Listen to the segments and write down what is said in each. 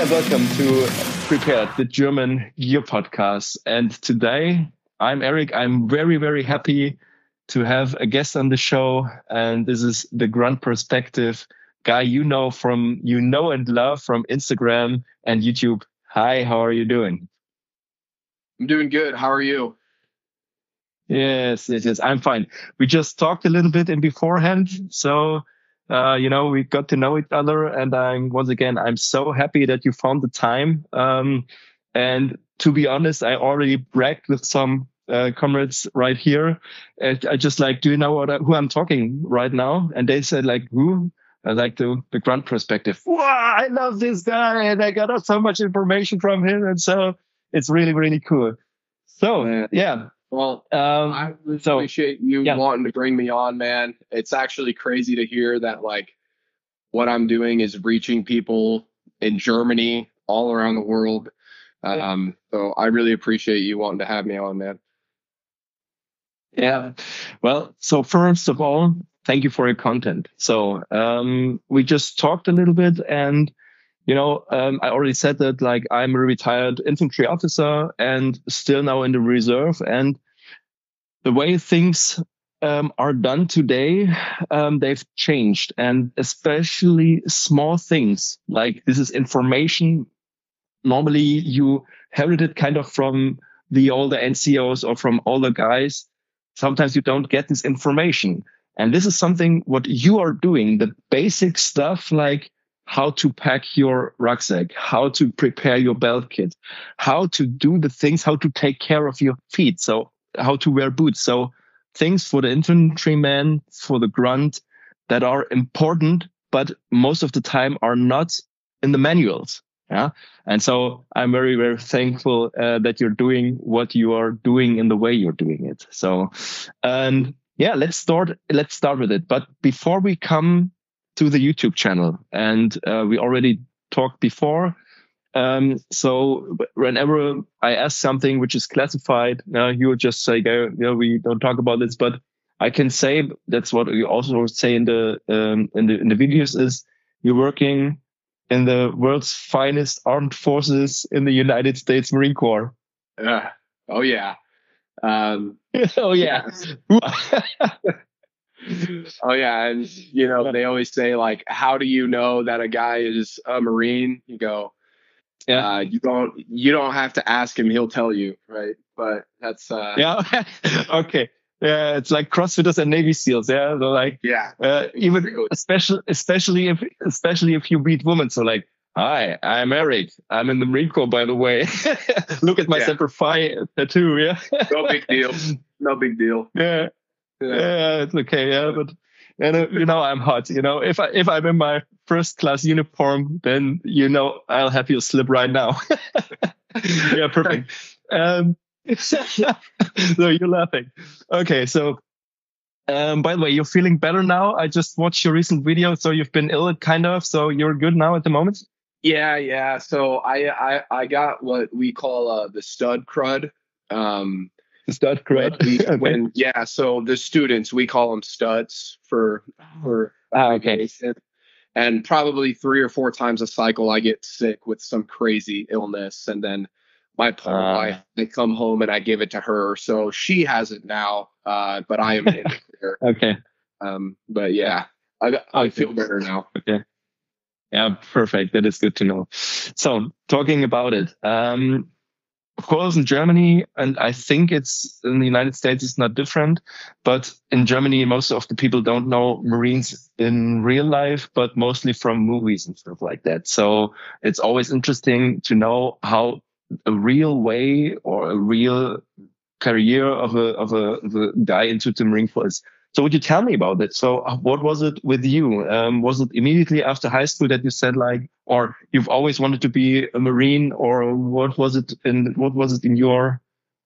and welcome to Prepared, the German Gear Podcast. And today I'm Eric. I'm very, very happy to have a guest on the show. And this is the Grunt Perspective guy you know from, you know and love from Instagram and YouTube. Hi, how are you doing? I'm doing good. How are you? Yes, yes, yes. I'm fine. We just talked a little bit in beforehand. So, uh, you know, we got to know each other. And I'm, once again, I'm so happy that you found the time. Um, and to be honest, I already bragged with some uh, comrades right here. And I just like, do you know what I, who I'm talking right now? And they said like, who? I like the, the grunt perspective. Wow, I love this guy. And I got so much information from him. And so it's really, really cool. So yeah, well, um, I really so, appreciate you yeah. wanting to bring me on, man. It's actually crazy to hear that like what I'm doing is reaching people in Germany, all around the world. Um, so I really appreciate you wanting to have me on, man. Yeah. Well, so first of all, thank you for your content. So um, we just talked a little bit and you know, um, I already said that like I'm a retired infantry officer and still now in the reserve. And the way things um, are done today, um, they've changed, and especially small things like this is information. Normally, you it kind of from the older NCOs or from older guys. Sometimes you don't get this information. And this is something what you are doing, the basic stuff like how to pack your rucksack, how to prepare your belt kit, how to do the things, how to take care of your feet. So how to wear boots. So things for the infantryman, for the grunt that are important, but most of the time are not in the manuals. Yeah. And so I'm very, very thankful uh, that you're doing what you are doing in the way you're doing it. So, and yeah, let's start, let's start with it. But before we come to the YouTube channel. And uh, we already talked before. Um, so whenever I ask something which is classified, uh, you would just say, you know, we don't talk about this, but I can say that's what we also say in the, um, in the, in the videos is you're working in the world's finest armed forces in the United States Marine Corps. Uh, oh yeah. Um, oh yeah. oh yeah, and you know they always say like, how do you know that a guy is a marine? You go, yeah, uh, you don't you don't have to ask him; he'll tell you, right? But that's uh, yeah, okay. Yeah, it's like CrossFitters and Navy SEALs. Yeah, they're like yeah, uh, even especially especially if especially if you beat women. So like, hi, I'm Eric. I'm in the Marine Corps, by the way. Look at my yeah. Semper Fi tattoo. Yeah, no big deal. No big deal. Yeah. Yeah. it's okay. Yeah, but and uh, you know I'm hot. You know, if I if I'm in my first class uniform, then you know I'll have you slip right now. yeah, perfect. Um, so you're laughing. Okay, so um, by the way, you're feeling better now. I just watched your recent video, so you've been ill, kind of. So you're good now at the moment. Yeah, yeah. So I I I got what we call uh, the stud crud. Um, is that correct? okay. When yeah, so the students we call them studs for for ah, okay. And probably three or four times a cycle, I get sick with some crazy illness, and then my poor uh, wife, they come home and I give it to her, so she has it now. Uh, but I am in there. Okay. Um, but yeah, I I okay. feel better now. Okay. Yeah, perfect. That is good to know. So talking about it, um, of course, in Germany, and I think it's in the United States, it's not different. But in Germany, most of the people don't know Marines in real life, but mostly from movies and stuff like that. So it's always interesting to know how a real way or a real career of a, of a, of a guy into the Marine Corps so would you tell me about it? So uh, what was it with you? Um, was it immediately after high school that you said like, or you've always wanted to be a Marine or what was it in, what was it in your,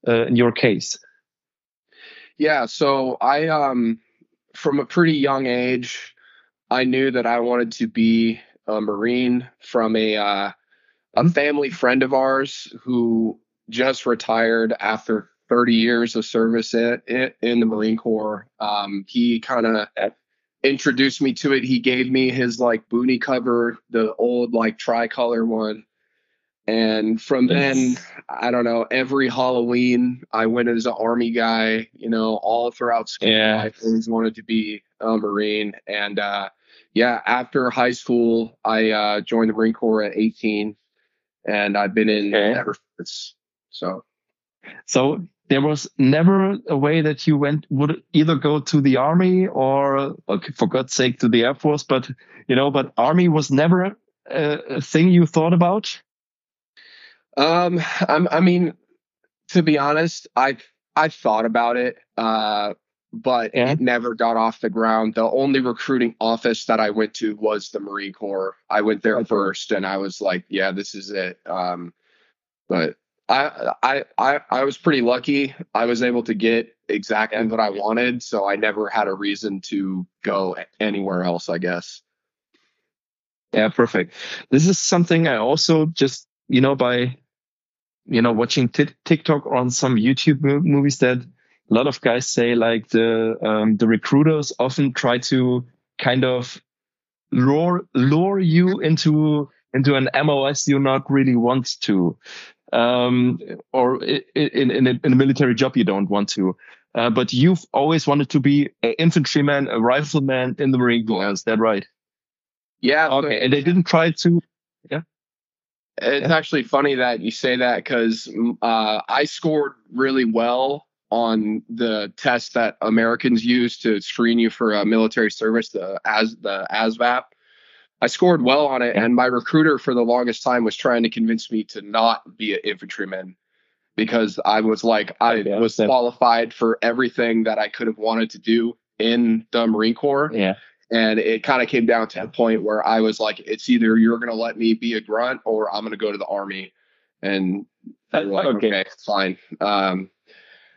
uh, in your case? Yeah. So I, um, from a pretty young age, I knew that I wanted to be a Marine from a, uh, a family friend of ours who just retired after 30 years of service in, in the Marine Corps. Um, he kind of introduced me to it. He gave me his like boonie cover, the old like tricolor one. And from then, I don't know, every Halloween, I went as an army guy, you know, all throughout school. Yeah. I always wanted to be a Marine. And uh, yeah, after high school, I uh, joined the Marine Corps at 18, and I've been in Okay. ever since. So So there was never a way that you went would either go to the army or, okay, for God's sake, to the Air Force. But you know, but army was never a, a thing you thought about. Um, I'm, I mean, to be honest, I I thought about it, uh, but Yeah. it never got off the ground. The only recruiting office that I went to was the Marine Corps. I went there Okay. first, and I was like, "Yeah, this is it." Um, but I I I I was pretty lucky. I was able to get exactly Yeah. what I wanted, so I never had a reason to go anywhere else. I guess. Yeah, perfect. This is something I also just, you know, by, you know, watching Tik TikTok or on some YouTube mo- movies that a lot of guys say like the, um, the recruiters often try to kind of lure, lure you into, into an MOS you not really want to, um, or in, in, a, in a military job you don't want to. Uh, but you've always wanted to be an infantryman, a rifleman in the Marine Corps. Is that right? Yeah. so- Okay. And they didn't try to Yeah. It's Yeah. actually funny that you say that because uh, I scored really well on the test that Americans use to screen you for uh, military service, the as the ASVAB. I scored well on it, and my recruiter for the longest time was trying to convince me to not be an infantryman because I was like I Yeah, was qualified for everything that I could have wanted to do in the Marine Corps. Yeah. And it kind of came down to the point where I was like, it's either you're going to let me be a grunt or I'm going to go to the army. And were like, Okay. okay, fine. Um,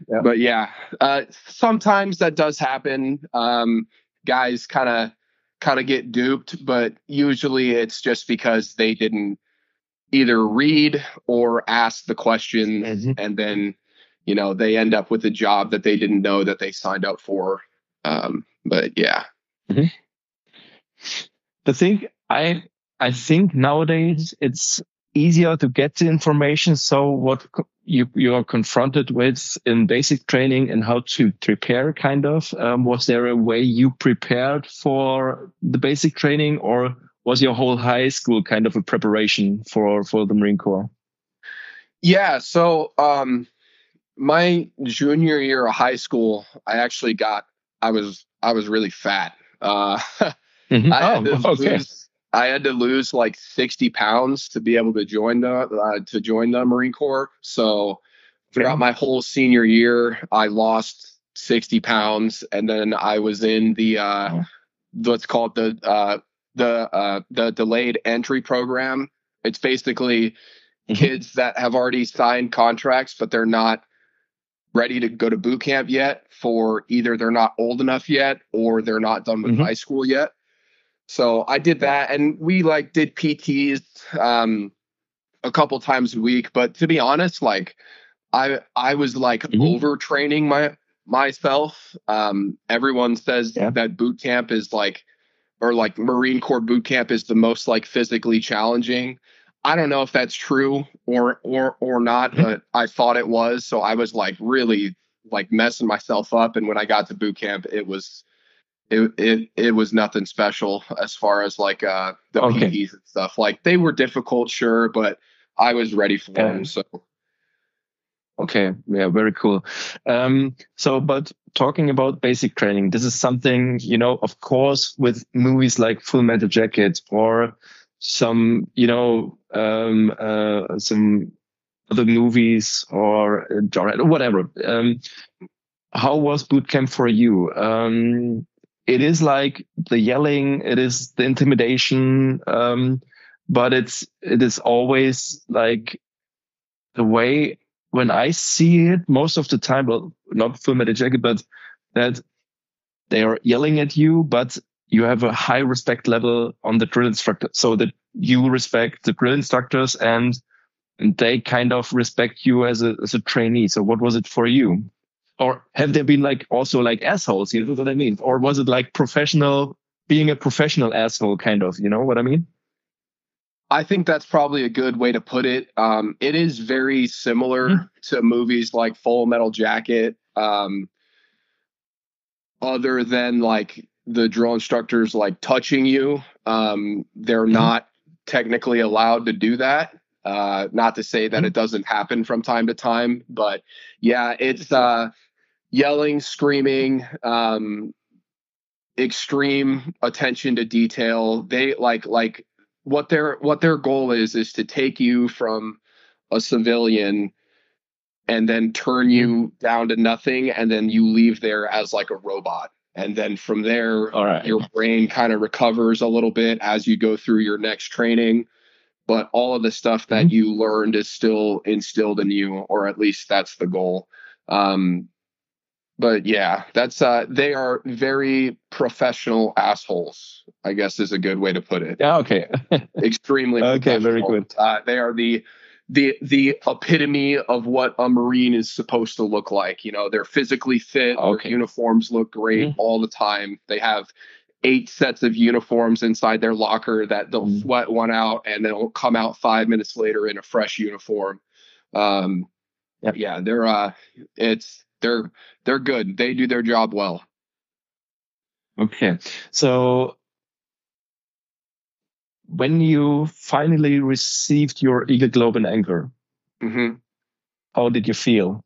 Yeah. But yeah, uh, sometimes that does happen. Um, guys kind of kind of get duped, but usually it's just because they didn't either read or ask the question, Mhm. and then you know they end up with a job that they didn't know that they signed up for. Um, but yeah. The thing I I think nowadays it's easier to get the information. So what you you are confronted with in basic training and how to prepare, kind of. Um, was there a way you prepared for the basic training, or was your whole high school kind of a preparation for for the Marine Corps? Yeah, so um my junior year of high school, I actually got I was I was really fat. Uh Mhm. I had to Oh, okay. lose I had to lose like 60 pounds to be able to join the uh, to join the Marine Corps. So throughout my whole senior year, I lost 60 pounds and then I was in the uh what's called the uh the uh the delayed entry program. It's basically Mhm. kids that have already signed contracts, but they're not ready to go to boot camp yet for either they're not old enough yet or they're not done with Mhm. high school yet. So I did that and we like did PTs um a couple times a week, but to be honest, like I I was like Mhm. overtraining my myself. Um everyone says Yeah. that boot camp is like or like Marine Corps boot camp is the most like physically challenging. I don't know if that's true or or or not, Mhm. but I thought it was. So I was like really like messing myself up. And when I got to boot camp, it was it it it was nothing special as far as like uh the Okay. PTs and stuff. Like they were difficult, sure, but I was ready for Yeah. them. So Okay, yeah, very cool. Um, so, but talking about basic training, this is something, you know, of course, with movies like Full Metal Jacket or some, you know, um, uh, some other movies or uh, whatever. Um, how was boot camp for you? Um, it is like the yelling, it is the intimidation, um, but it's, it is always like the way when I see it most of the time, well, not full metal jacket, but that they are yelling at you, but you have a high respect level on the drill instructor so that you respect the drill instructors and, and they kind of respect you as a, as a trainee. So what was it for you? Or have there been like also like assholes? You know what I mean? Or was it like professional, being a professional asshole kind of, you know what I mean? I think that's probably a good way to put it. Um, it is very similar Mhm. to movies like Full Metal Jacket, um, other than like the drill instructors like touching you. Um, they're Mhm. not technically allowed to do that. Uh, not to say that Mhm. it doesn't happen from time to time, but yeah, it's uh, yelling, screaming, um, extreme attention to detail. They like like what their what their goal is is to take you from a civilian and then turn you down to nothing and then you leave there as like a robot and then from there right. your brain kind of recovers a little bit as you go through your next training but all of the stuff that Mhm. you learned is still instilled in you or at least that's the goal um but yeah that's uh they are very professional assholes i guess is a good way to put it Yeah. Okay. extremely Okay, very good. uh, they are the the the epitome of what a marine is supposed to look like you know they're physically fit Okay. their uniforms look great Mhm. all the time they have eight sets of uniforms inside their locker that they'll Mhm. sweat one out and they'll come out five minutes later in a fresh uniform um Yep. yeah they're uh it's they're they're good they do their job well Okay. So when you finally received your Eagle Globe and Anchor, hmm how did you feel?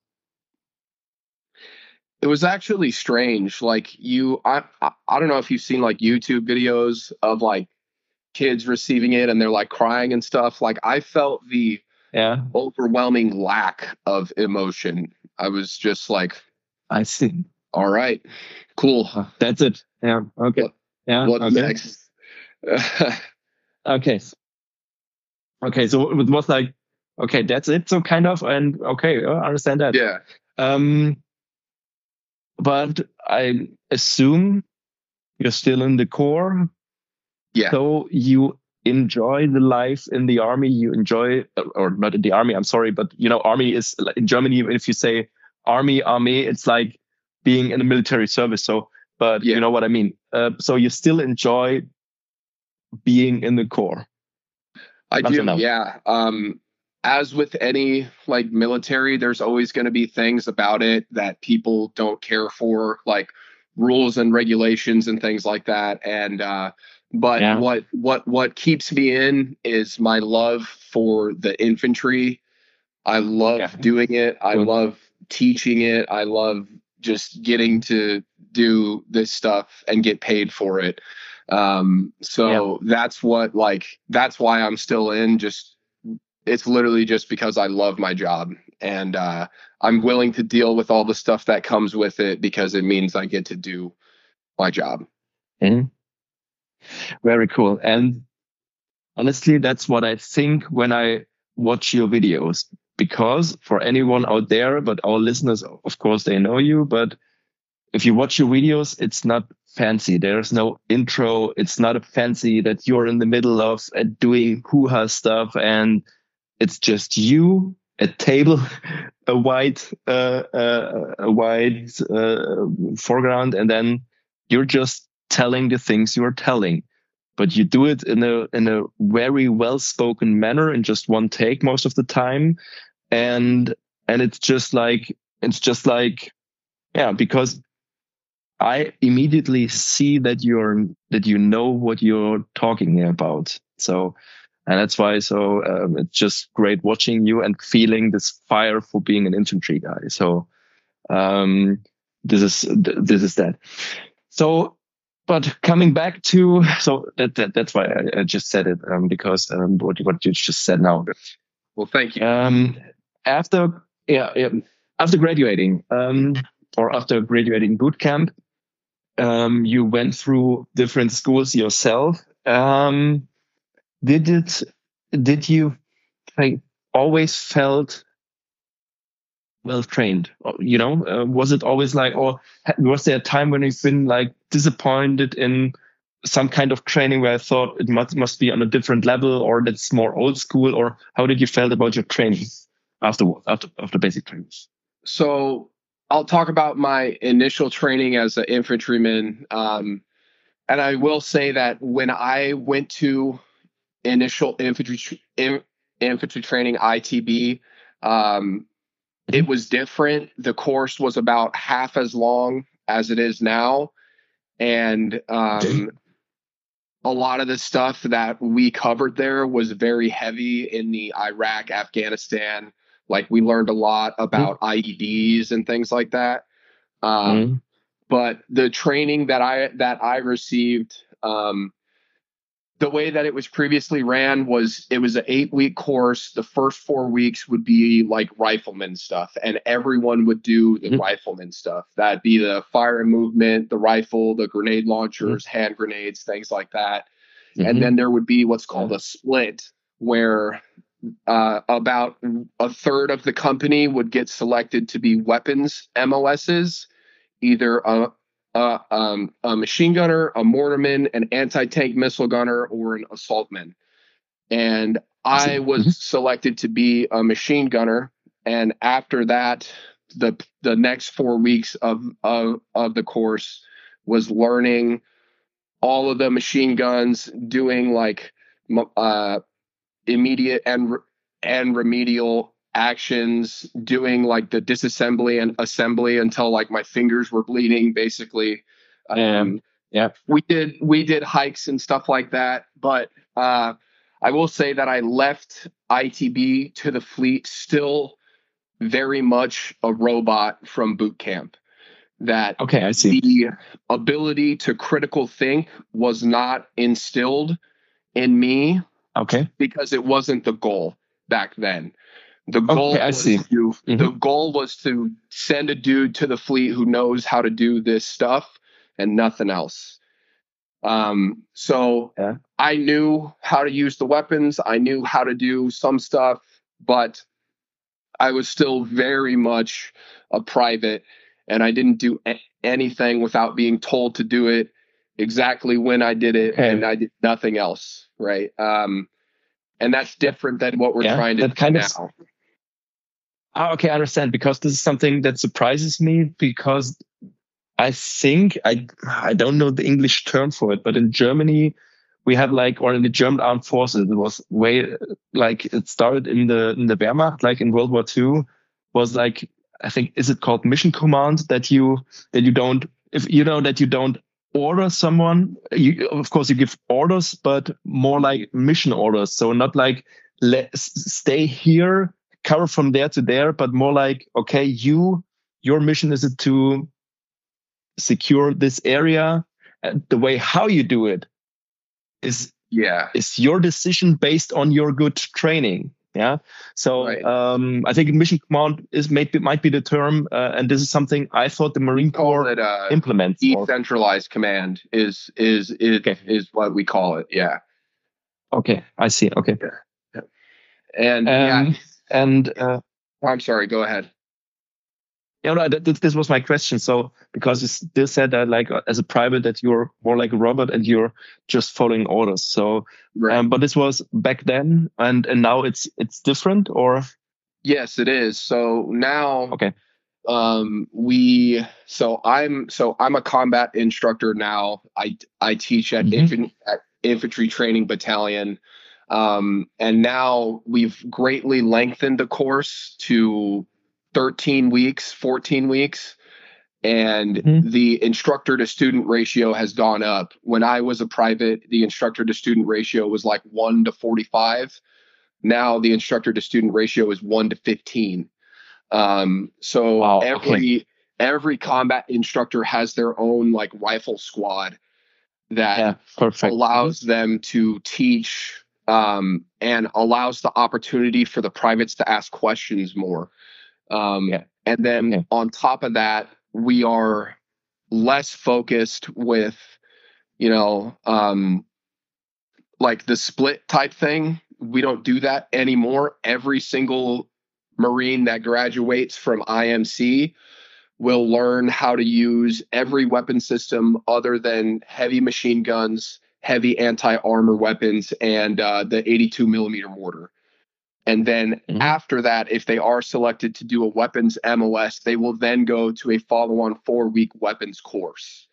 it was actually strange like you I, I i don't know if you've seen like youtube videos of like kids receiving it and they're like crying and stuff like i felt the Yeah. overwhelming lack of emotion i was just like I see. all right cool That's it. Yeah. Okay. What- Yeah. what's okay. next Okay. Okay. So it was like, okay, that's it. So kind of, and okay, I understand that. yeah Um, but I assume you're still in the Corps. Yeah. So you enjoy the life in the army. You enjoy, or not in the army. I'm sorry, but you know, army is in Germany. If you say army, army, it's like being in the military service. So, but Yeah. you know what I mean. Uh, so you still enjoy being in the Corps. I do, yeah. Um, as with any like military, there's always going to be things about it that people don't care for, like rules and regulations and things like that. And uh, but Yeah. what what what keeps me in is my love for the infantry. I love Yeah. doing it. I Good. love teaching it. I love just getting to do this stuff and get paid for it. Um, so that's what like that's why I'm still in. Just it's literally just because I love my job and uh, I'm willing to deal with all the stuff that comes with it because it means I get to do my job. Mhm. Very cool. And honestly, that's what I think when I watch your videos. Because for anyone out there, but our listeners, of course, they know you. But if you watch your videos, it's not fancy. There's no intro. It's not a fancy that you're in the middle of uh, doing hoo-ha stuff. And it's just you, a table, a white, uh, uh, a white uh, foreground, and then you're just telling the things you're telling. But you do it in a in a very well spoken manner in just one take most of the time. And and it's just like it's just like yeah because i immediately see that you're that you know what you're talking about. So and that's why so um, it's just great watching you and feeling this fire for being an infantry guy so um this is this is that so but coming back to so that, that that's why I, I just said it um, because um, what you- what you just said now. Well, thank you. Um, after yeah, yeah after graduating um, or after graduating boot camp, um, you went through different schools yourself. Um, did it? Did you like always felt well trained? You know, uh, was it always like, or was there a time when you've been like disappointed in some kind of training where I thought it must must be on a different level, or that's more old school, or how did you felt about your training after after after basic training? So I'll talk about my initial training as an infantryman. Um, and I will say that when I went to initial infantry in, infantry training ITB. Um, it was different. The course was about half as long as it is now, and um, a lot of the stuff that we covered there was very heavy in the Iraq, Afghanistan. Like we learned a lot about mm-hmm. IEDs and things like that. Um, mm-hmm. But the training that I that I received um, the way that it was previously ran was it was an eight week course. The first four weeks would be like rifleman stuff, and everyone would do the mm-hmm. rifleman stuff. That'd be the fire and movement, the rifle, the grenade launchers, mm-hmm. hand grenades, things like that. Mm-hmm. And then there would be what's called a split, where uh, about a third of the company would get selected to be weapons MOSs, either a, uh, um, a machine gunner, a mortarman, an anti-tank missile gunner, or an assaultman. And I was mm-hmm. selected to be a machine gunner. And after that, the the next four weeks of of, of the course was learning all of the machine guns, doing like uh, immediate and and remedial actions doing like the disassembly and assembly until like my fingers were bleeding basically. Um yeah. we did we did hikes and stuff like that but uh i will say that i left itb to the fleet still very much a robot from boot camp. That okay i see. the ability to critical think was not instilled in me okay. because it wasn't the goal back then the goal okay, I see. To, mm-hmm. The goal was to send a dude to the fleet who knows how to do this stuff and nothing else. Um, so yeah. I knew how to use the weapons. I knew how to do some stuff, but I was still very much a private, and I didn't do a- anything without being told to do it exactly when I did it, okay. and I did nothing else. Right. Um, and that's different than what we're yeah, trying to do kind now. Of, Oh, okay, I understand because this is something that surprises me because I think I I don't know the English term for it, but in Germany we have like or in the German armed forces it was way like it started in the in the Wehrmacht like in World War II was like I think is it called mission command that you that you don't if you know that you don't order someone you of course you give orders but more like mission orders so not like let stay here cover from there to there, but more like, okay, you, your mission is to secure this area. And the way how you do it is yeah is your decision based on your good training. Yeah. So right. um, I think mission command is maybe might be the term, uh, and this is something I thought the Marine Corps it, uh, implements. Decentralized command is is is okay. is what we call it. Yeah. Okay, I see. Okay. Yeah. And um, yeah, and uh, I'm sorry, go ahead. Yeah, no, th- this was my question. So, because you still said that, like, uh, as a private, that you're more like a robot and you're just following orders. So, right. um, but this was back then, and and now it's it's different, or? Yes, it is. So now, okay, um, we. So I'm so I'm a combat instructor now. I I teach at, mm-hmm. infantry, at infantry training battalion. Um, and now we've greatly lengthened the course to 13 weeks, 14 weeks. And mm-hmm. the instructor to student ratio has gone up. When I was a private, the instructor to student ratio was like 1 to 45. Now the instructor to student ratio is 1 to 15. Um, so wow, every okay. every combat instructor has their own like rifle squad that yeah, allows them to teach um, and allows the opportunity for the privates to ask questions more. Um, yeah. And then yeah. on top of that, we are less focused with, you know, um, like the split type thing. We don't do that anymore. Every single Marine that graduates from IMC will learn how to use every weapon system other than heavy machine guns heavy anti armor weapons and uh, the 82 millimeter mortar. And then mm-hmm. after that, if they are selected to do a weapons MOS, they will then go to a follow on four week weapons course.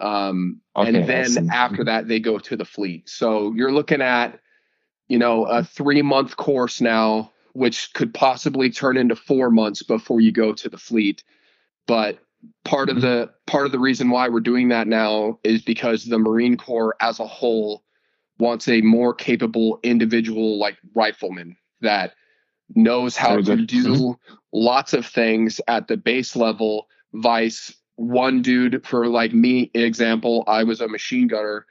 Um, okay, and then after that, they go to the fleet. So you're looking at you know, a three month course now, which could possibly turn into four months before you go to the fleet. But part of the part of the reason why we're doing that now is because the Marine Corps as a whole wants a more capable individual like rifleman that knows how to do mm-hmm. lots of things at the base level vice one dude for like me example i was a machine gunner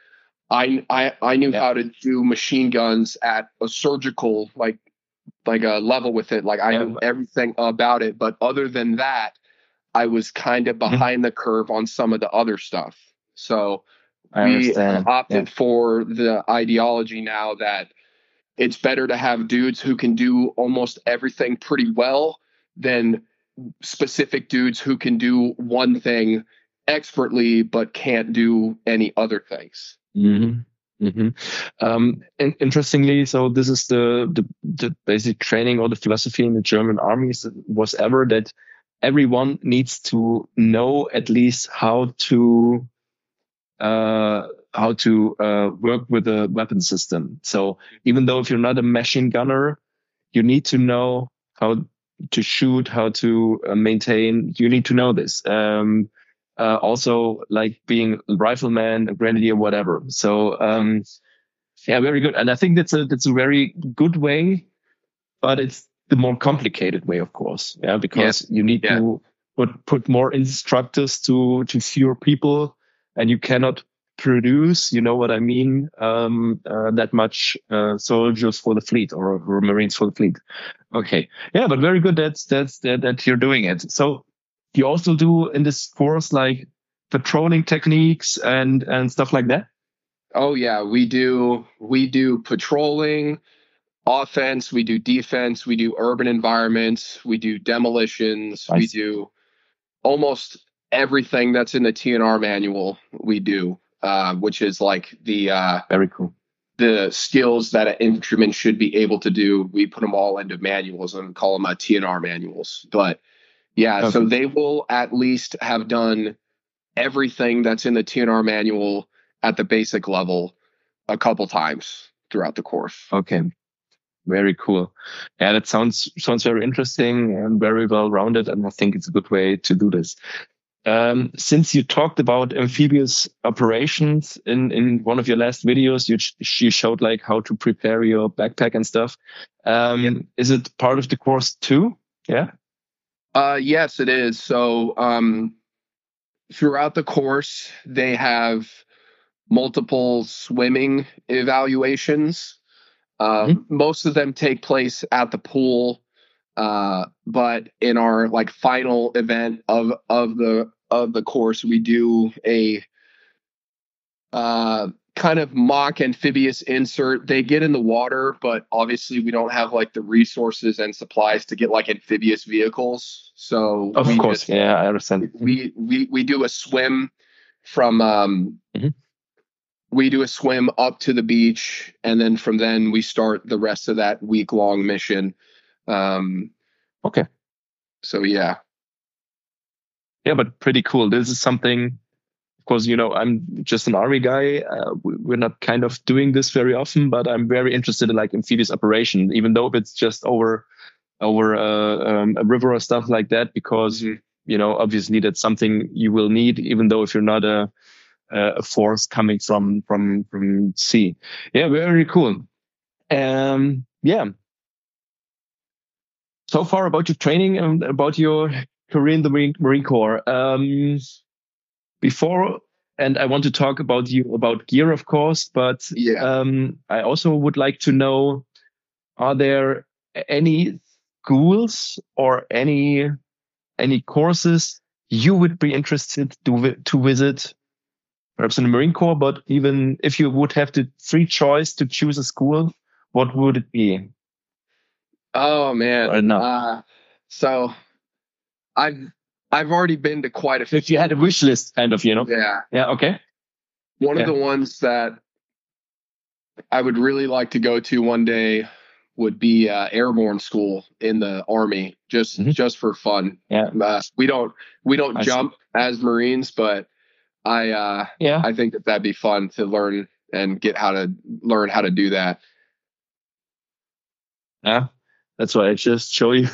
i i, I knew yeah. how to do machine guns at a surgical like like a level with it like i yeah. knew everything about it but other than that i was kind of mm-hmm. behind mm-hmm. the curve on some of the other stuff so I we understand. opted yeah. for the ideology now that it's better to have dudes who can do almost everything pretty well than specific dudes who can do one thing expertly but can't do any other things. Mm-hmm. Mm-hmm. Um, and interestingly, so this is the, the, the basic training or the philosophy in the German armies was ever that everyone needs to know at least how to uh, how to uh, work with a weapon system. So even though if you're not a machine gunner, you need to know how to shoot, how to uh, maintain. You need to know this. Um, uh, also, like being a rifleman, a grenadier, whatever. So um, yeah, very good. And I think that's a that's a very good way, but it's the more complicated way, of course. Yeah, because yeah. you need yeah. to put put more instructors to to fewer people and you cannot produce, you know what I mean, um, uh, that much uh, soldiers for the fleet or, or, Marines for the fleet. Okay, yeah, but very good that's that's that, that you're doing it. So you also do in this course like patrolling techniques and and stuff like that. Oh yeah, we do we do patrolling, offense, we do defense, we do urban environments, we do demolitions, nice. we do almost everything that's in the T&R manual we do, uh, which is like the uh, very cool the skills that an instrument should be able to do. We put them all into manuals and call them uh, T&R manuals. But yeah, okay. so they will at least have done everything that's in the T&R manual at the basic level a couple times throughout the course. Okay. Very cool. Yeah, that sounds sounds very interesting and very well rounded, and I think it's a good way to do this. Um, since you talked about amphibious operations in, in one of your last videos, you, you showed like how to prepare your backpack and stuff. Um. Is it part of the course too? Yeah. Uh, yes, it is. So, um, throughout the course, they have multiple swimming evaluations. Uh, mm-hmm. Most of them take place at the pool uh, but in our like final event of of the of the course, we do a uh, kind of mock amphibious insert. They get in the water, but obviously we don't have like the resources and supplies to get like amphibious vehicles. So of course, just, yeah, I understand. We we we do a swim from um. Mm-hmm. We do a swim up to the beach, and then from then we start the rest of that week long mission. Um, okay. So yeah. Yeah, but pretty cool. This is something, of course, you know, I'm just an army guy. Uh, we're not kind of doing this very often, but I'm very interested in like amphibious operation, even though it's just over, over uh, um, a river or stuff like that, because, you know, obviously that's something you will need, even though if you're not a, a force coming from, from, from sea. Yeah, very cool. Um, yeah, so far about your training and about your career in the Marine, Marine Corps. Um, before, and I want to talk about you about gear, of course, but yeah. um, I also would like to know: Are there any schools or any any courses you would be interested to to visit? Perhaps in the Marine Corps, but even if you would have the free choice to choose a school, what would it be? Oh man. Or no. Uh, so I've I've already been to quite a few. If you had a wish list, kind of, you know. Yeah. Yeah. Okay. One yeah. of the ones that I would really like to go to one day would be uh, airborne school in the army, just mm-hmm. just for fun. Yeah. Uh, we don't we don't I jump see. as Marines, but I uh, yeah I think that that'd be fun to learn and get how to learn how to do that. Yeah, that's why I just show you.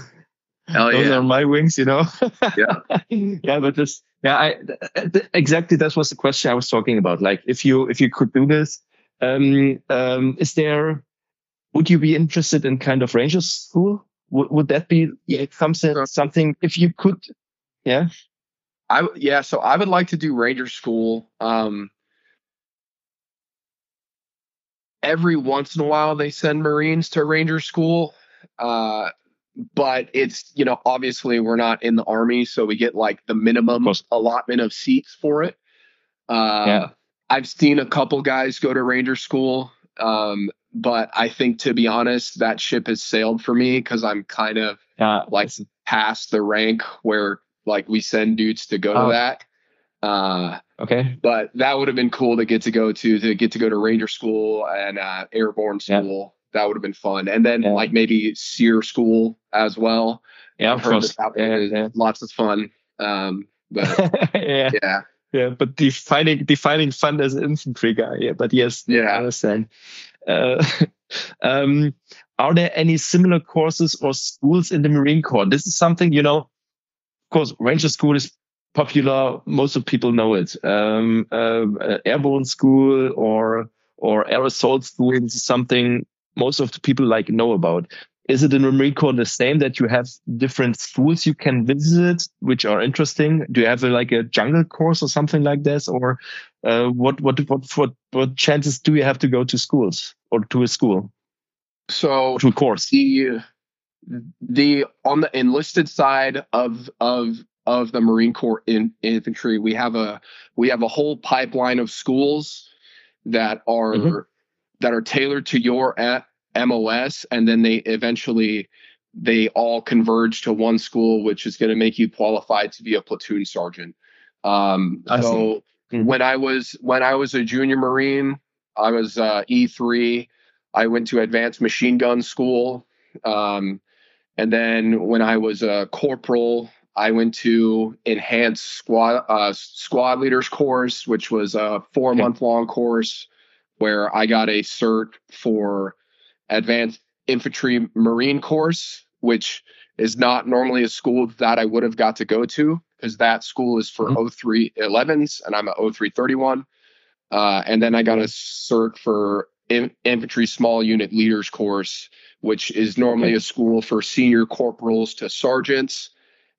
Hell Those yeah. are my wings, you know. Yeah. yeah, but this, yeah, I th- th- exactly that was the question I was talking about. Like, if you if you could do this, um, um, is there? Would you be interested in kind of ranger school? Would would that be Yeah. something Sure. something if you could? Yeah. I yeah, so I would like to do ranger school. Um, every once in a while they send Marines to ranger school, uh, but it's you know obviously we're not in the army, so we get like the minimum course. allotment of seats for it. Uh, Yeah. I've seen a couple guys go to ranger school, um, but I think to be honest, that ship has sailed for me because I'm kind of Yeah. like past the rank where like we send dudes to go Oh. to that. Uh, Okay. but that would have been cool to get to go to to get to go to Ranger School and uh, Airborne Yeah. School. That would have been fun, and then Yeah. like maybe SERE School as well. Yeah, I've heard course. that that Yeah, lots of fun. Um, but yeah. yeah, Yeah, but defining defining fun as an infantry guy. Yeah, but yes, yeah, I understand. Uh, um, are there any similar courses or schools in the Marine Corps? This is something you know. Of course, Ranger School is popular. Most of people know it. Um, uh, uh, Airborne School or or Air Assault School is something most of the people like know about. Is it in the Marine Corps the same that you have different schools you can visit, which are interesting? Do you have a, like a jungle course or something like this, or uh, what, what what what what chances do you have to go to schools or to a school so to a course? the the on the enlisted side of of of the Marine Corps in, infantry, we have a we have a whole pipeline of schools that are Mhm. that are tailored to your MOS, and then they eventually they all converge to one school, which is going to make you qualified to be a platoon sergeant. Um, so Mhm. when I was when I was a junior Marine, I was uh, E three. I went to advanced machine gun school. Um, and then when I was a corporal, I went to enhanced squad uh, squad leaders course, which was a four month long course where I got a cert for advanced infantry marine course, which is not normally a school that I would have got to go to because that school is for Mhm. 0311s and I'm a 0331. Uh, and then I got a cert for in, infantry small unit leaders course, which is normally Okay. a school for senior corporals to sergeants.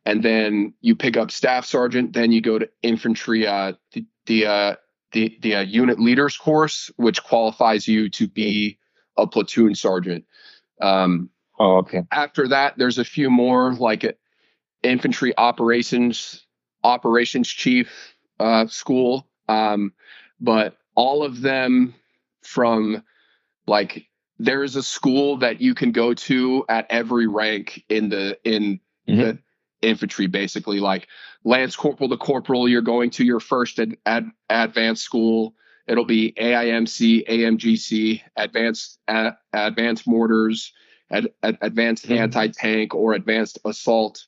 And then you pick up staff sergeant, then you go to infantry, uh, the, the, uh, the, the uh, unit leaders course, which qualifies you to be a platoon sergeant. Um, Oh, okay. after that, there's a few more like uh, infantry operations operations chief uh, school, um, but all of them from like there is a school that you can go to at every rank in the in Mhm. the infantry basically like lance corporal to corporal you're going to your first ad, ad, advanced school it'll be aimc amgc advanced a, advanced mortars ad, ad, advanced Mhm. anti-tank or advanced assault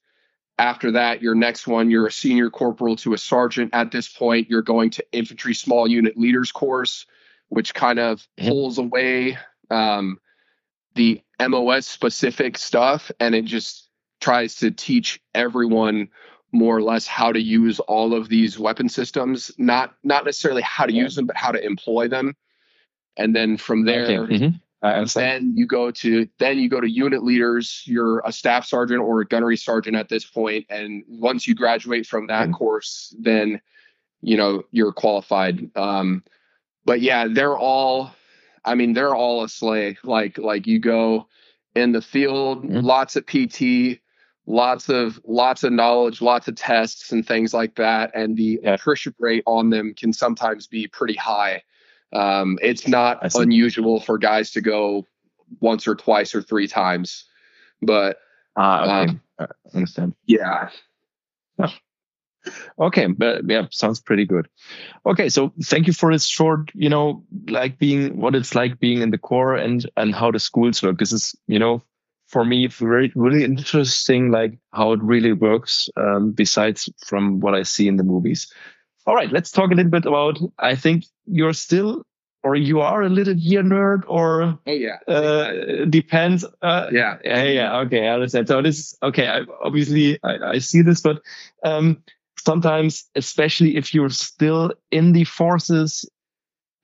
after that your next one you're a senior corporal to a sergeant at this point you're going to infantry small unit leaders course which kind of pulls away um, the mos specific stuff and it just tries to teach everyone more or less how to use all of these weapon systems not not necessarily how to Yeah. use them but how to employ them and then from there Okay. Mhm. Then you go to then you go to unit leaders you're a staff sergeant or a gunnery sergeant at this point and once you graduate from that Mhm. course then you know you're qualified um but yeah they're all i mean they're all a sleigh like like you go in the field Mhm. lots of pt lots of lots of knowledge lots of tests and things like that and the Yeah. attrition rate on them can sometimes be pretty high um, it's not unusual for guys to go once or twice or three times but Ah, okay. Um, I understand. yeah Okay, but yeah, sounds pretty good. Okay, so thank you for this short, you know, like being what it's like being in the Corps and and how the schools work. This is, you know, for me very really interesting, like how it really works. Um, besides from what I see in the movies. All right, let's talk a little bit about. I think you're still or you are a little gear nerd, or oh yeah, uh, depends. Uh, yeah, yeah, yeah. Okay, I understand. So this is okay. I, obviously, I, I see this, but um, sometimes, especially if you're still in the forces,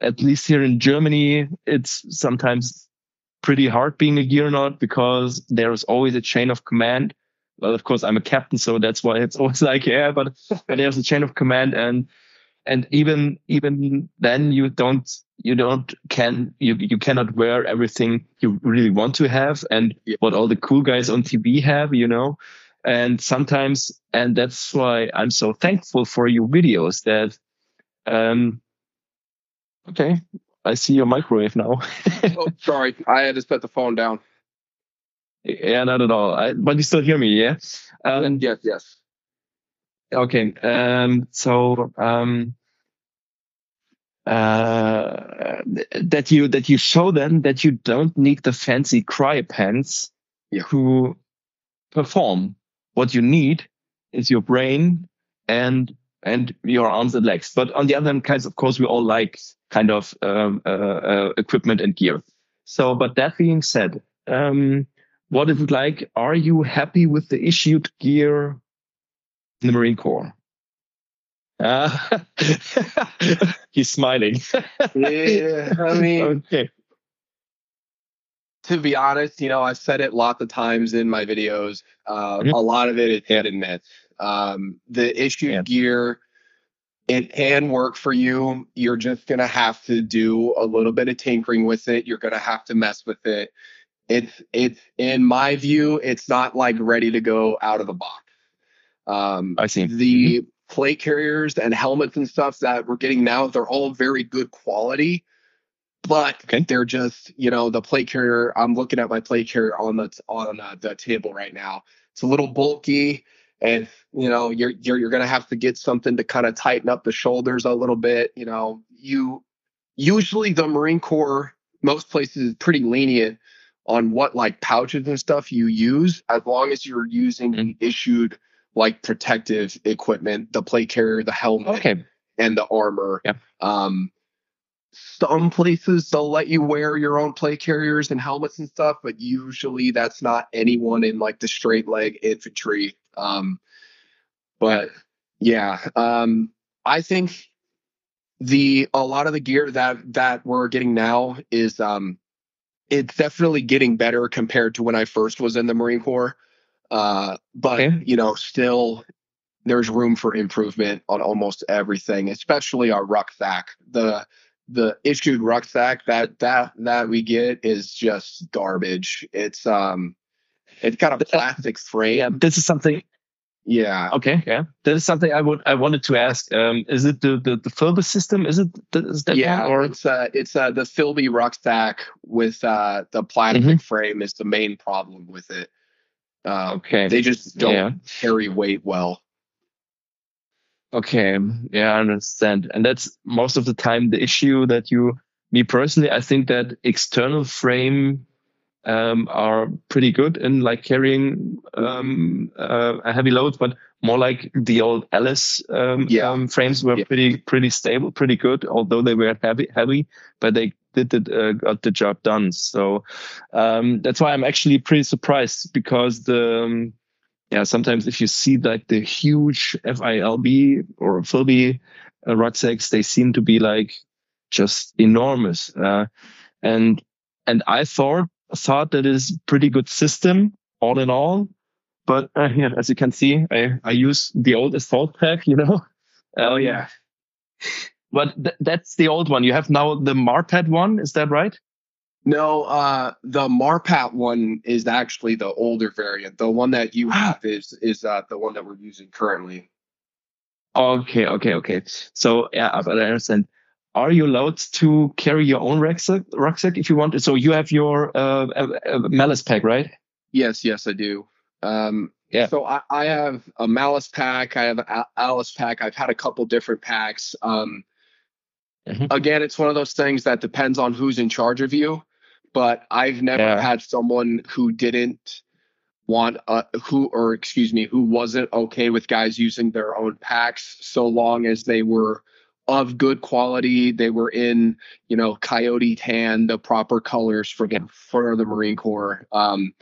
at least here in Germany, it's sometimes pretty hard being a gear nerd because there's always a chain of command. Well, of course, I'm a captain, so that's why it's always like, yeah, but, but there's a chain of command and and even even then you don't you don't can you you cannot wear everything you really want to have and what all the cool guys on TV have, you know. And sometimes, and that's why I'm so thankful for your videos that, um, okay, I see your microwave now. oh, sorry. I had to put the phone down. Yeah, not at all. I, but you still hear me, yeah? Um, yes, yes. Okay. Um, so, um, uh, that you that you show them that you don't need the fancy Crye pants yeah. to perform. What you need is your brain and and your arms and legs. But on the other hand, guys, of course, we all like kind of um, uh, uh, equipment and gear. So, but that being said, um, what is it like? Are you happy with the issued gear in the Marine Corps? Uh, he's smiling. yeah, I mean, okay. To be honest, you know, I've said it lots of times in my videos. Uh, mm-hmm. A lot of it is hit and miss. Um, the issued yeah. gear, it can work for you. You're just gonna have to do a little bit of tinkering with it. You're gonna have to mess with it. It's it's in my view, it's not like ready to go out of the box. Um, I see the mm-hmm plate carriers and helmets and stuff that we're getting now, they're all very good quality, but okay. they're just, you know, the plate carrier. I'm looking at my plate carrier on the on uh, the table right now. It's a little bulky, and you know, you're you're you're gonna have to get something to kind of tighten up the shoulders a little bit. You know, you usually the Marine Corps, most places is pretty lenient on what like pouches and stuff you use, as long as you're using mm-hmm. issued like protective equipment, the plate carrier, the helmet, okay. and the armor. Yep. Um, some places they'll let you wear your own plate carriers and helmets and stuff, but usually that's not anyone in like the straight leg infantry. Um, but yeah, um, I think the a lot of the gear that that we're getting now is um, it's definitely getting better compared to when I first was in the Marine Corps. Uh, but okay. you know, still there's room for improvement on almost everything, especially our rucksack. The the issued rucksack that that that we get is just garbage. It's um it's got a plastic frame. Yeah, this is something yeah. Okay. Yeah. That is something I would I wanted to ask. Um, is it the the, the FILBE system? Is it is that yeah? One, or it's uh it's uh the FILBE rucksack with uh the plastic mm-hmm. frame is the main problem with it. Uh, okay. They just don't yeah. carry weight well. Okay. Yeah, I understand. And that's most of the time the issue that you, me personally, I think that external frame um, are pretty good in like carrying um, uh, a heavy load, but more like the old Alice um, yeah. um, frames were yeah. pretty pretty stable, pretty good. Although they were heavy, heavy, but they did the, uh, got the job done. So um, that's why I'm actually pretty surprised because the um, yeah sometimes if you see like the huge FILB or FILBE uh, rucksacks, they seem to be like just enormous. Uh, and and I thought thought that is pretty good system all in all. But uh, yeah, as you can see, I, I use the old assault pack, you know. Oh um, yeah. But th- that's the old one. You have now the Marpat one, is that right? No, uh, the Marpat one is actually the older variant. The one that you ah. have is is uh, the one that we're using currently. Okay, okay, okay. So yeah, but I understand are you allowed to carry your own rucksack, rucksack if you want? So you have your uh, malice pack, right? Yes, yes, I do. Um, yeah. So I, I, have a malice pack. I have an Alice pack. I've had a couple different packs. Um, mm-hmm. Again, it's one of those things that depends on who's in charge of you. But I've never yeah. had someone who didn't want uh, who or excuse me who wasn't okay with guys using their own packs so long as they were of good quality. They were in, you know, coyote tan, the proper colors for the for the Marine Corps. Um,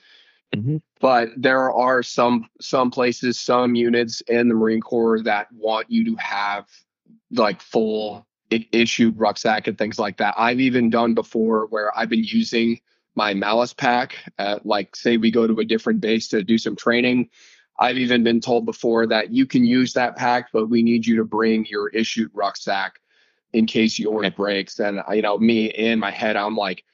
mm-hmm. But there are some some places, some units in the Marine Corps that want you to have like full issued rucksack and things like that. I've even done before where I've been using my malice pack. At, like, say we go to a different base to do some training. I've even been told before that you can use that pack, but we need you to bring your issued rucksack in case yours breaks. And you know, me in my head, I'm like,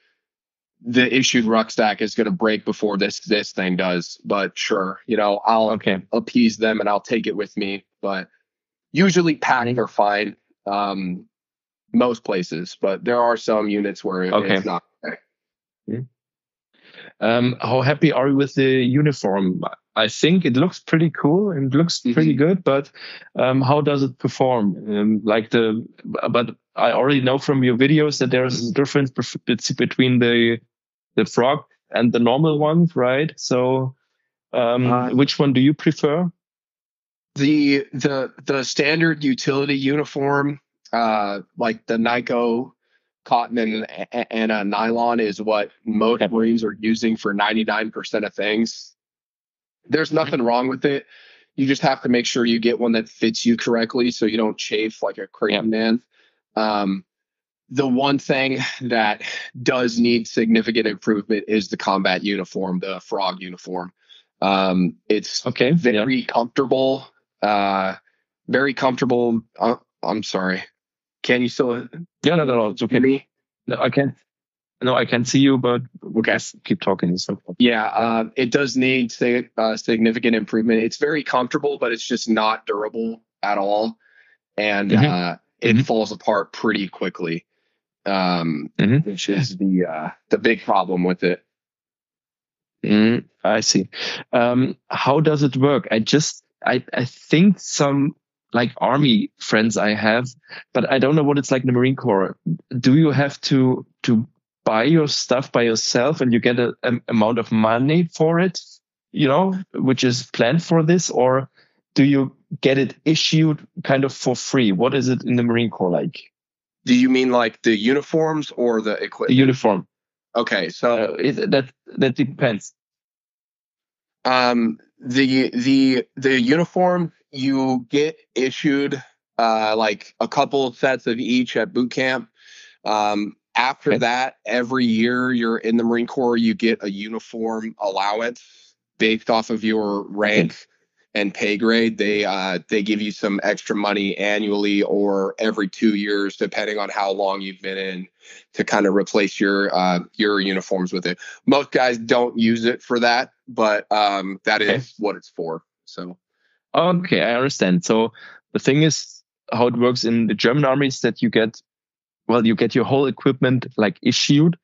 the issued rucksack is going to break before this this thing does. But sure, you know, I'll okay. appease them and I'll take it with me. But usually packed are fine. Um, most places, but there are some units where okay. it's not. Okay. Yeah. Um, how happy are you with the uniform? I think it looks pretty cool and looks mm-hmm. pretty good, but um, how does it perform? Um, like the, but I already know from your videos that there's a difference between the the FROG and the normal ones, right? So, um, uh, which one do you prefer? The the the standard utility uniform, uh, like the Nyco cotton and and a nylon, is what most Marines are using for ninety nine percent of things there's nothing wrong with it. You just have to make sure you get one that fits you correctly so you don't chafe like a crazy man. Um, the one thing that does need significant improvement is the combat uniform, the FROG uniform. Um, it's okay, very yeah. comfortable, uh, very comfortable. Uh, I'm sorry. Can you still? Yeah, no, no, no. It's okay. Me? No, I can't. No, I can see you, but we can keep talking. So. Yeah, uh, it does need uh, significant improvement. It's very comfortable, but it's just not durable at all, and mm-hmm. uh, it mm-hmm. falls apart pretty quickly, um, mm-hmm. which is the uh, the big problem with it. Mm, I see. Um, how does it work? I just I I think some like army friends I have, but I don't know what it's like in the Marine Corps. Do you have to to buy your stuff by yourself and you get an amount of money for it, you know, which is planned for this, or do you get it issued kind of for free? What is it in the Marine Corps like? Do you mean like the uniforms or the equipment? The uniform. Okay, so uh, it, that that depends. Um, the the the uniform you get issued uh like a couple sets of each at boot camp. Um, after that, every year you're in the Marine Corps, you get a uniform allowance based off of your rank and pay grade. They uh, they give you some extra money annually or every two years, depending on how long you've been in, to kind of replace your uh, your uniforms with it. Most guys don't use it for that, but um, that okay. what it's for. So, okay, I understand. So the thing is, how it works in the German army is that you get well, you get your whole equipment like issued.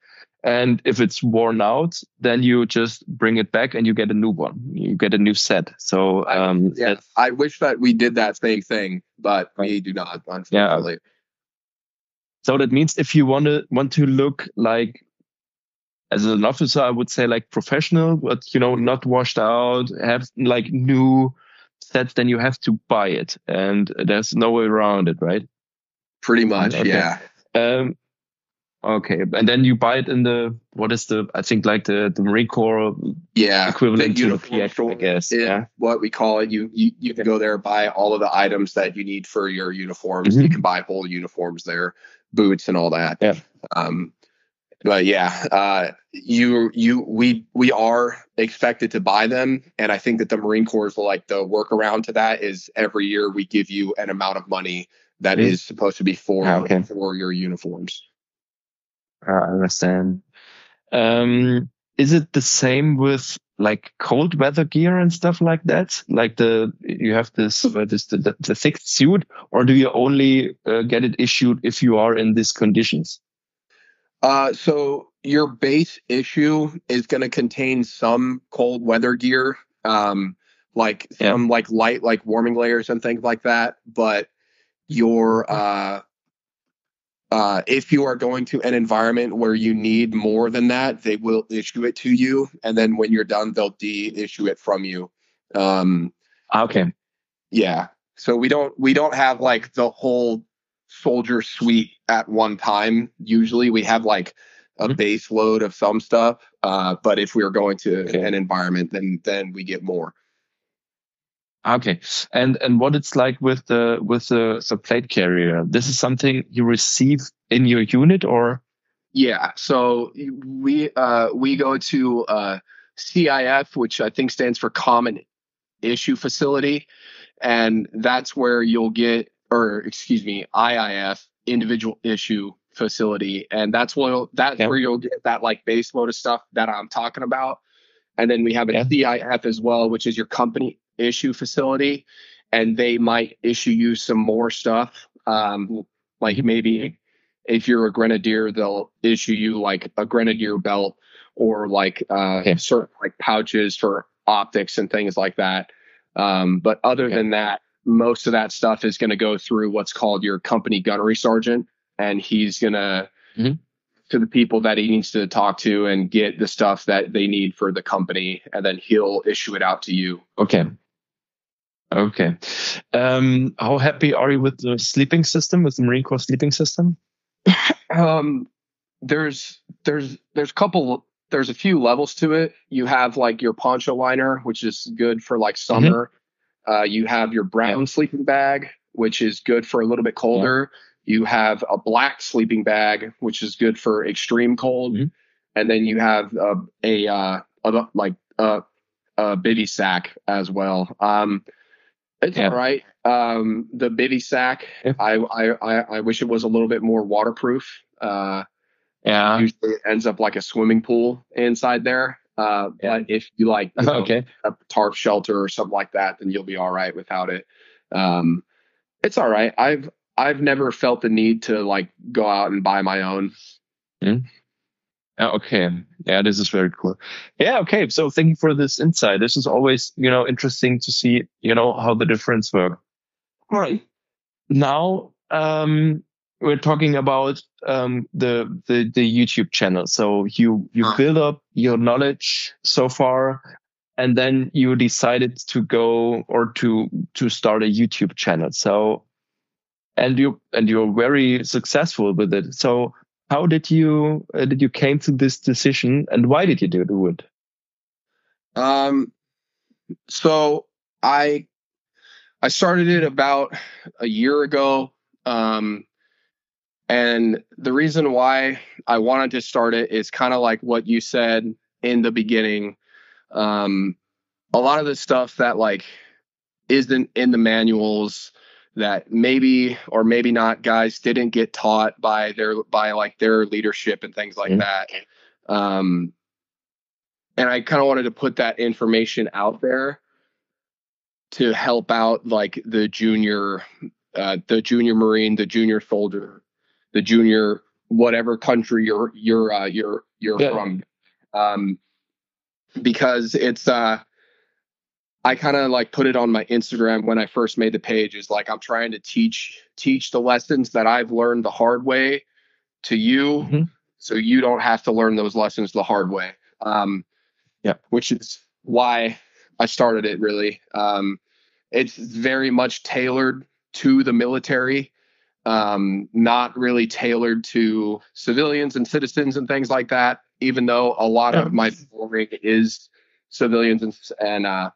And if it's worn out, then you just bring it back and you get a new one. You get a new set. So, um, yeah, I wish that we did that same thing, but we do not, unfortunately. Yeah. So that means if you want to want to look like as an officer, I would say like professional, but you know, not washed out, have like new sets, then you have to buy it, and there's no way around it, right? Pretty much, okay. yeah. Um, okay, and then you buy it in the what is the I think like the the Marine Corps yeah equivalent to the PX, I guess. Yeah, what we call it. You you you can go there buy all of the items that you need for your uniforms. Mm-hmm. You can buy whole uniforms there, boots and all that. Yeah. Um, but yeah, uh, you you we we are expected to buy them, and I think that the Marine Corps like the workaround to that is every year we give you an amount of money that mm-hmm. is supposed to be for ah, okay. for your uniforms. Ah, I understand. Um, is it the same with like cold weather gear and stuff like that? Like the you have this uh, this the, the, thick suit, or do you only uh, get it issued if you are in these conditions? Uh, so your base issue is going to contain some cold weather gear, um, like yeah. some like light like warming layers and things like that, but your uh, uh, if you are going to an environment where you need more than that, they will issue it to you, and then when you're done, they'll de-issue it from you. Um, okay. Yeah. So we don't we don't have like the whole soldier suite at one time. Usually we have like a Mhm. base load of some stuff. Uh, but if we are going to Okay. an environment, then then we get more. Okay, and and what it's like with the with the, the plate carrier? This is something you receive in your unit, or Yeah. So we uh, we go to uh, CIF, which I think stands for Common Issue Facility, and that's where you'll get, or excuse me, IIF, Individual Issue Facility, and that's where that's Yeah. where you'll get that like base load of stuff that I'm talking about. And then we have a Yeah. CIF as well, which is your company issue facility, and they might issue you some more stuff, um, like maybe if you're a grenadier, they'll issue you like a grenadier belt or like uh, Okay. certain like pouches for optics and things like that. Um, but other Okay. than that, most of that stuff is going to go through what's called your company gunnery sergeant, and he's going to Mhm. to the people that he needs to talk to and get the stuff that they need for the company, and then he'll issue it out to you. okay, okay. Um, how happy are you with the sleeping system, with the Marine Corps sleeping system? Um, there's there's there's a couple there's a few levels to it. You have like your poncho liner, which is good for like summer. Uh, you have your brown sleeping bag, which is good for a little bit colder. You have a black sleeping bag, which is good for extreme cold, Mhm. and then you have a, a, uh, a like a, a bivy sack as well. Um, it's Yeah. all right. Um, the bivy sack, Yeah. I I I wish it was a little bit more waterproof. Uh, Yeah. usually it ends up like a swimming pool inside there. Uh, Yeah. But if you like you know, okay. a tarp shelter or something like that, then you'll be all right without it. Um, it's all right. I've I've never felt the need to like go out and buy my own. Yeah, okay. Yeah, this is very cool. Yeah, okay. So thank you for this insight. This is always, you know, interesting to see, you know, how the difference work. All right. Now, um, we're talking about um, the, the the YouTube channel. So you you Huh. build up your knowledge so far, and then you decided to go or to to start a YouTube channel. So, and you and you're very successful with it. So, how did you uh, did you came to this decision, and why did you do do it? Um, so I I started it about a year ago. Um, and the reason why I wanted to start it is kind of like what you said in the beginning. Um, a lot of the stuff that like isn't in the manuals that maybe or maybe not guys didn't get taught by their by like their leadership and things like Mhm. that. Um, and I kind of wanted to put that information out there to help out like the junior uh, the junior marine the junior soldier the junior whatever country you're you're uh, you're you're Yeah. from um because it's uh I kind of like put it on my Instagram when I first made the page is like I'm trying to teach teach the lessons that I've learned the hard way to you Mhm. so you don't have to learn those lessons the hard way. Um, Yeah. which is why I started it. Really, um, it's very much tailored to the military, um, not really tailored to civilians and citizens and things like that. Even though a lot Yeah. of my following is civilians and and uh,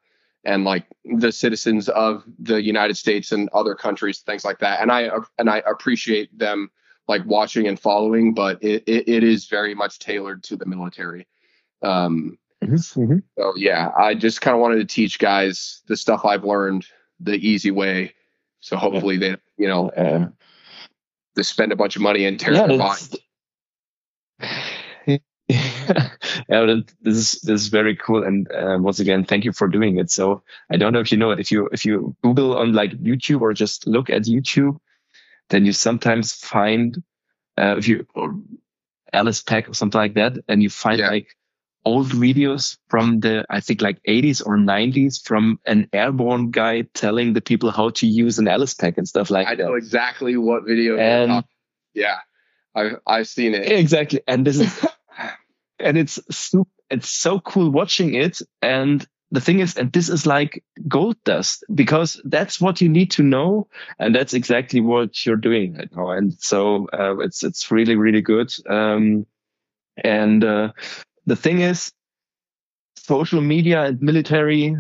and like the citizens of the United States and other countries, things like that. And I and I appreciate them like watching and following, but it, it, it is very much tailored to the military. Um, Mhm. so yeah, I just kind of wanted to teach guys the stuff I've learned the easy way. So hopefully they, you know, Uh, they spend a bunch of money and tear yeah, that's, yeah, this is this is very cool. And uh, once again, thank you for doing it. So I don't know if you know it. If you if you Google on like YouTube or just look at YouTube, then you sometimes find uh, if you or Alice Pack or something like that, and you find Yeah. like old videos from the I think like 80s or 90s from an airborne guy telling the people how to use an Alice Pack and stuff like I that. know exactly what video. you're And- yeah, I've I've seen it. Exactly. And this is, and it's super, it's so cool watching it. And the thing is, and this is like gold dust because that's what you need to know, and that's exactly what you're doing right now. And so uh, it's it's really really good. Um, and uh, the thing is, social media and military,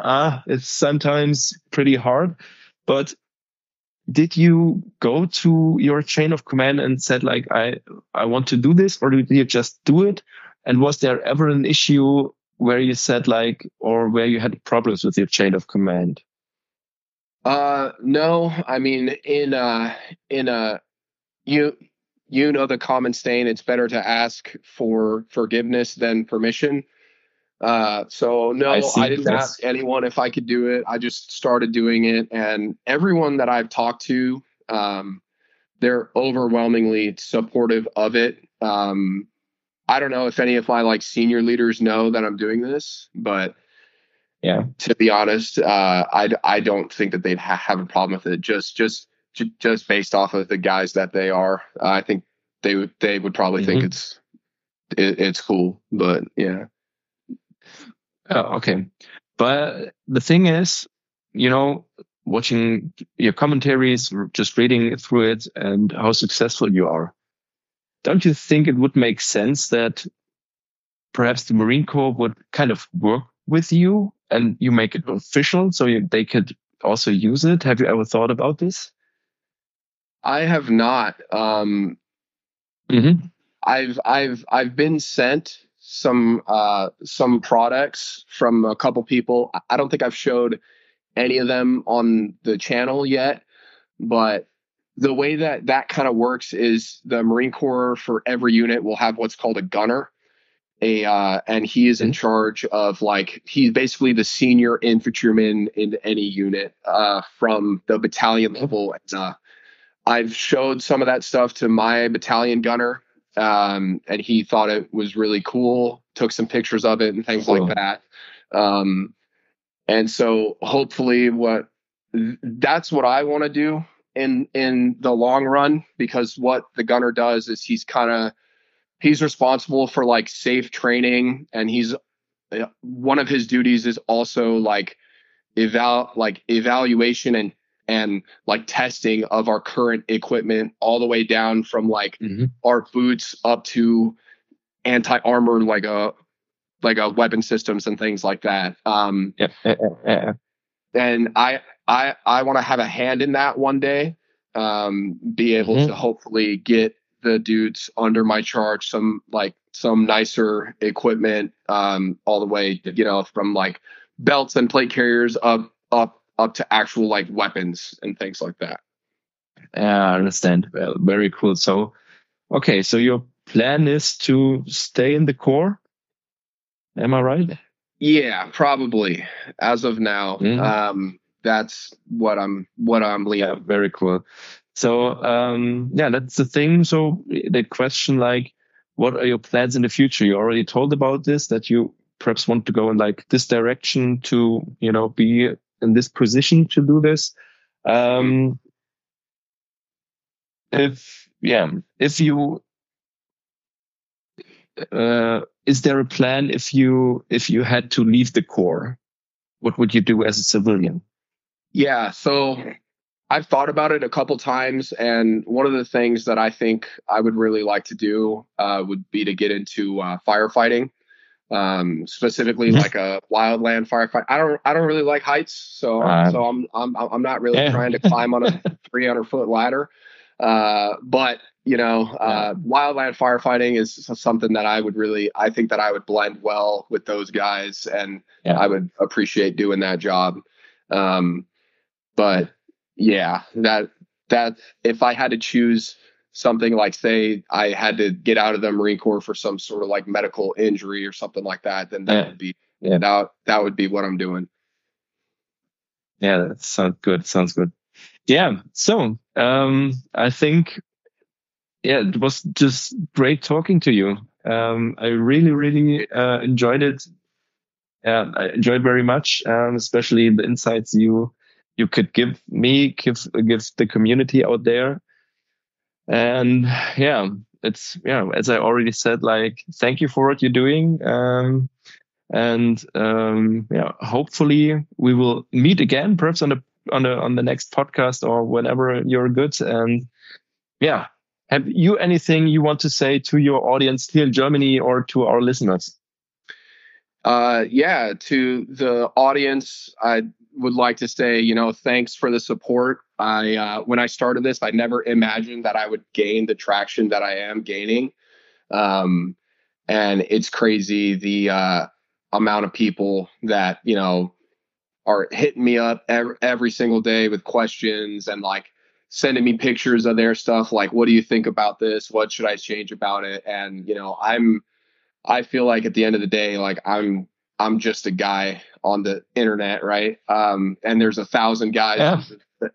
ah, it's sometimes pretty hard. But did you go to your chain of command and said like I I want to do this, or did you just do it? And was there ever an issue where you said like, or where you had problems with your chain of command? Uh, no. I mean, in uh, in uh, you you know the common saying: it's better to ask for forgiveness than permission. Uh, so no, I, I didn't this. ask anyone if I could do it. I just started doing it, and everyone that I've talked to, um, they're overwhelmingly supportive of it. Um, I don't know if any of my like senior leaders know that I'm doing this, but yeah, to be honest, uh, I I don't think that they'd ha- have a problem with it. Just just just based off of the guys that they are, I think they would they would probably mm-hmm. think it's it, it's cool. But yeah. Oh, okay. But the thing is, you know, watching your commentaries, just reading through it, and how successful you are don't you think it would make sense that perhaps the Marine Corps would kind of work with you and you make it official so you, they could also use it? Have you ever thought about this? I have not. Um, mm-hmm. I've I've I've been sent some uh, some products from a couple people. I don't think I've showed any of them on the channel yet, but the way that that kind of works is the Marine Corps for every unit will have what's called a gunner. A uh, and he is in mm-hmm. charge of like he's basically the senior infantryman in any unit uh, from the battalion level. And, uh, I've showed some of that stuff to my battalion gunner, um, and he thought it was really cool. Took some pictures of it and things cool. like that. Um, and so hopefully, what that's what I want to do in in the long run because what the gunner does is he's kind of he's responsible for like safe training and he's uh, one of his duties is also like eval like evaluation and and like testing of our current equipment all the way down from like mm-hmm. our boots up to anti armor like a like a weapon systems and things like that um yeah, yeah, yeah. and i I I want to have a hand in that one day. Um, be able mm-hmm. to hopefully get the dudes under my charge some like some nicer equipment um, all the way you know from like belts and plate carriers up up up to actual like weapons and things like that. Yeah, I understand. Well, very cool. So, okay, so your plan is to stay in the Corps. Am I right? Yeah, probably as of now. Mm-hmm. Um, that's what I'm what I'm leaning. Yeah, very cool. So um, yeah, that's the thing. So the question like, what are your plans in the future? You already told about this that you perhaps want to go in like this direction to you know be in this position to do this. Um, if yeah, if you uh, is there a plan if you if you had to leave the Corps? What would you do as a civilian? Yeah, so I've thought about it a couple times, and one of the things that I think I would really like to do uh, would be to get into uh, firefighting, um, specifically like a wildland firefight. I don't, I don't really like heights, so uh, so I'm, I'm, I'm not really yeah. trying to climb on a 300 foot ladder. Uh, but you know, uh, wildland firefighting is something that I would really, I think that I would blend well with those guys, and yeah. I would appreciate doing that job. Um, but yeah, that that if I had to choose something like say I had to get out of the Marine Corps for some sort of like medical injury or something like that, then that yeah. would be yeah. that that would be what I'm doing. Yeah, that sounds good. Sounds good. Yeah. So um I think yeah, it was just great talking to you. Um I really, really uh, enjoyed it. Yeah, I enjoyed very much, um, especially the insights you you could give me, give give the community out there. And yeah, it's yeah, as I already said, like thank you for what you're doing. Um, And um, yeah, hopefully we will meet again, perhaps on the on the on the next podcast or whenever you're good. And yeah, have you anything you want to say to your audience here in Germany or to our listeners? Uh, yeah, to the audience, I would like to say, you know, thanks for the support. I uh, when I started this, I never imagined that I would gain the traction that I am gaining, um, and it's crazy the uh, amount of people that you know are hitting me up every, every single day with questions and like sending me pictures of their stuff like what do you think about this? What should i change about it? And you know i'm i feel like at the end of the day like i'm i'm just a guy on the internet right? Um and there's a thousand guys yeah.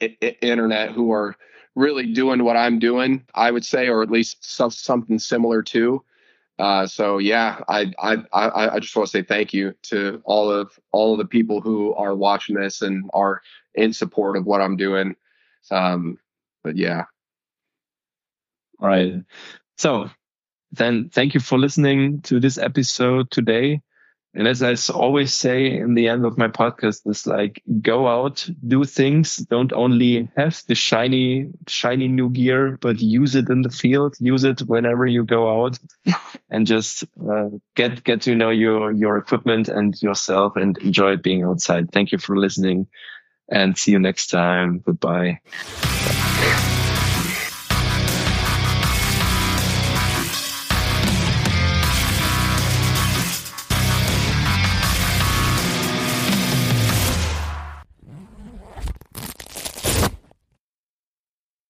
Internet who are really doing what i'm doing i would say or at least something similar to uh, so yeah, I, I I I just want to say thank you to all of all of the people who are watching this and are in support of what I'm doing. Um, but yeah. All right. So then thank you for listening to this episode today. And as I always say in the end of my podcast, is like go out, do things. Don't only have the shiny, shiny new gear, but use it in the field. Use it whenever you go out, and just uh, get get to know your your equipment and yourself, and enjoy being outside. Thank you for listening, and see you next time. Goodbye.